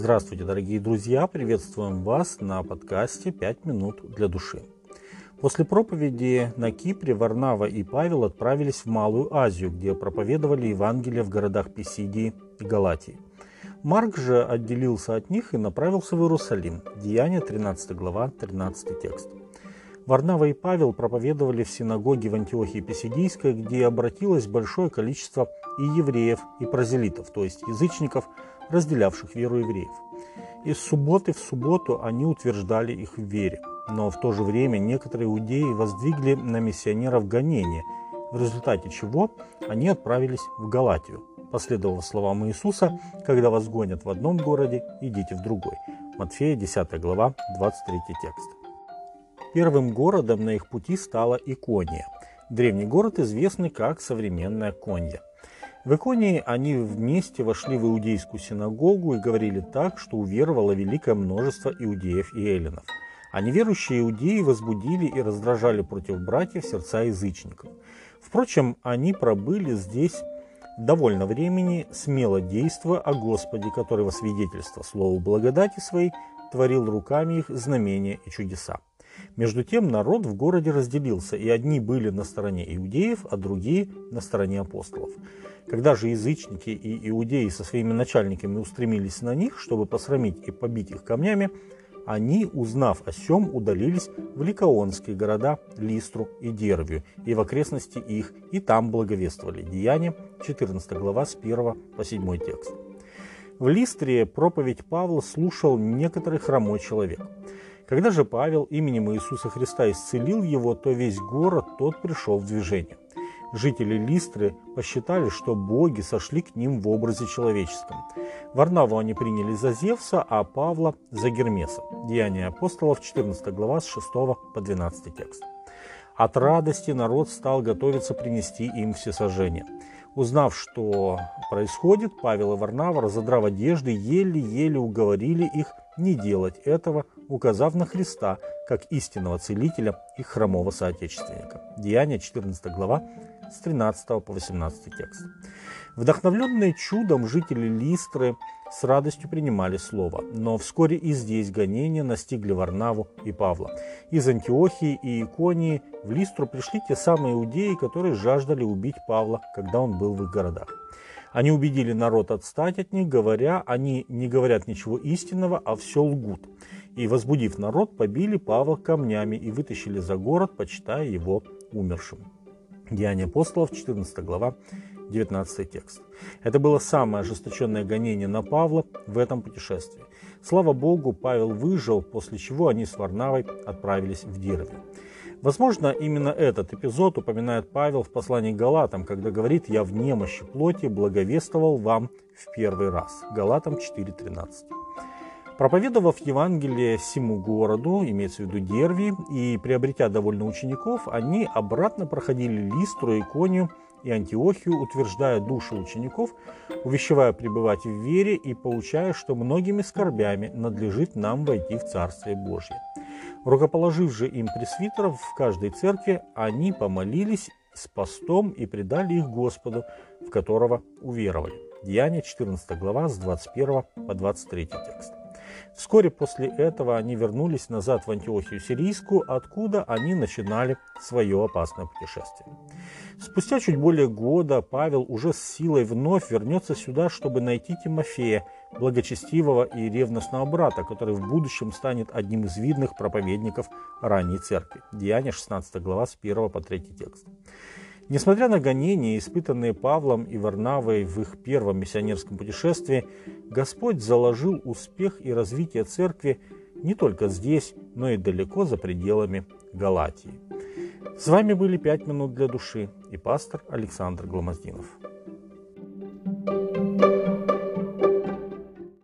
Здравствуйте, дорогие друзья! Приветствуем вас на подкасте «Пять минут для души». После проповеди на Кипре Варнава и Павел отправились в Малую Азию, где проповедовали Евангелие в городах Писидии и Галатии. Марк же отделился от них и направился в Иерусалим. Деяние 13 глава, 13 текст. Варнава и Павел проповедовали в синагоге в Антиохии Писидийской, где обратилось большое количество и евреев, и прозелитов, то есть язычников, разделявших веру евреев. Из субботы в субботу они утверждали их в вере, но в то же время некоторые иудеи воздвигли на миссионеров гонения, в результате чего они отправились в Галатию, последовав словам Иисуса, когда вас гонят в одном городе, идите в другой. Матфея 10 глава, 23 текст. Первым городом на их пути стала Икония. Древний город известный как современная Конья. В Иконии они вместе вошли в иудейскую синагогу и говорили так, что уверовало великое множество иудеев и эллинов. А неверующие иудеи возбудили и раздражали против братьев сердца язычников. Впрочем, они пробыли здесь довольно времени, смело действуя о Господе, который во свидетельство слову благодати своей творил руками их знамения и чудеса. Между тем народ в городе разделился, и одни были на стороне иудеев, а другие на стороне апостолов. Когда же язычники и иудеи со своими начальниками устремились на них, чтобы посрамить и побить их камнями, они, узнав о сем, удалились в ликаонские города Листру и Дервию и в окрестности их, и там благовествовали. Деяние, 14 глава, с 1 по 7 текст. В Листре проповедь Павла слушал некоторый хромой человек. Когда же Павел именем Иисуса Христа исцелил его, то весь город тот пришел в движение. Жители Листры посчитали, что боги сошли к ним в образе человеческом. Варнаву они приняли за Зевса, а Павла за Гермеса. Деяния апостолов, 14 глава, с 6 по 12 текст. От радости народ стал готовиться принести им всесожжение. Узнав, что происходит, Павел и Варнава, разодрав одежды, еле-еле уговорили их не делать этого, указав на Христа как истинного целителя и хромого соотечественника. Деяние 14 глава с 13 по 18 текст. Вдохновленные чудом жители Листры с радостью принимали слово, но вскоре и здесь гонения настигли Варнаву и Павла. Из Антиохии и Иконии в Листру пришли те самые иудеи, которые жаждали убить Павла, когда он был в их городах. Они убедили народ отстать от них, говоря, они не говорят ничего истинного, а все лгут. И, возбудив народ, побили Павла камнями и вытащили за город, почитая его умершим. Деяния апостолов, 14 глава, 19 текст. Это было самое ожесточенное гонение на Павла в этом путешествии. Слава Богу, Павел выжил, после чего они с Варнавой отправились в Дирве. Возможно, именно этот эпизод упоминает Павел в послании к Галатам, когда говорит «Я в немощи плоти благовествовал вам в первый раз». Галатам 4.13. Проповедовав Евангелие всему городу, имеется в виду Дерви, и приобретя довольно учеников, они обратно проходили Листру, Иконию и Антиохию, утверждая души учеников, увещевая пребывать в вере и поучая, что многими скорбями надлежит нам войти в Царствие Божье. Рукоположив же им пресвитеров в каждой церкви, они помолились с постом и предали их Господу, в которого уверовали. Деяние 14 глава с 21 по 23 текст. Вскоре после этого они вернулись назад в Антиохию Сирийскую, откуда они начинали свое опасное путешествие. Спустя чуть более года Павел уже с силой вновь вернется сюда, чтобы найти Тимофея, благочестивого и ревностного брата, который в будущем станет одним из видных проповедников ранней церкви. Деяние 16 глава с 1 по 3 текст. Несмотря на гонения, испытанные Павлом и Варнавой в их первом миссионерском путешествии, Господь заложил успех и развитие церкви не только здесь, но и далеко за пределами Галатии. С вами были «Пять минут для души» и пастор Александр Гломоздинов.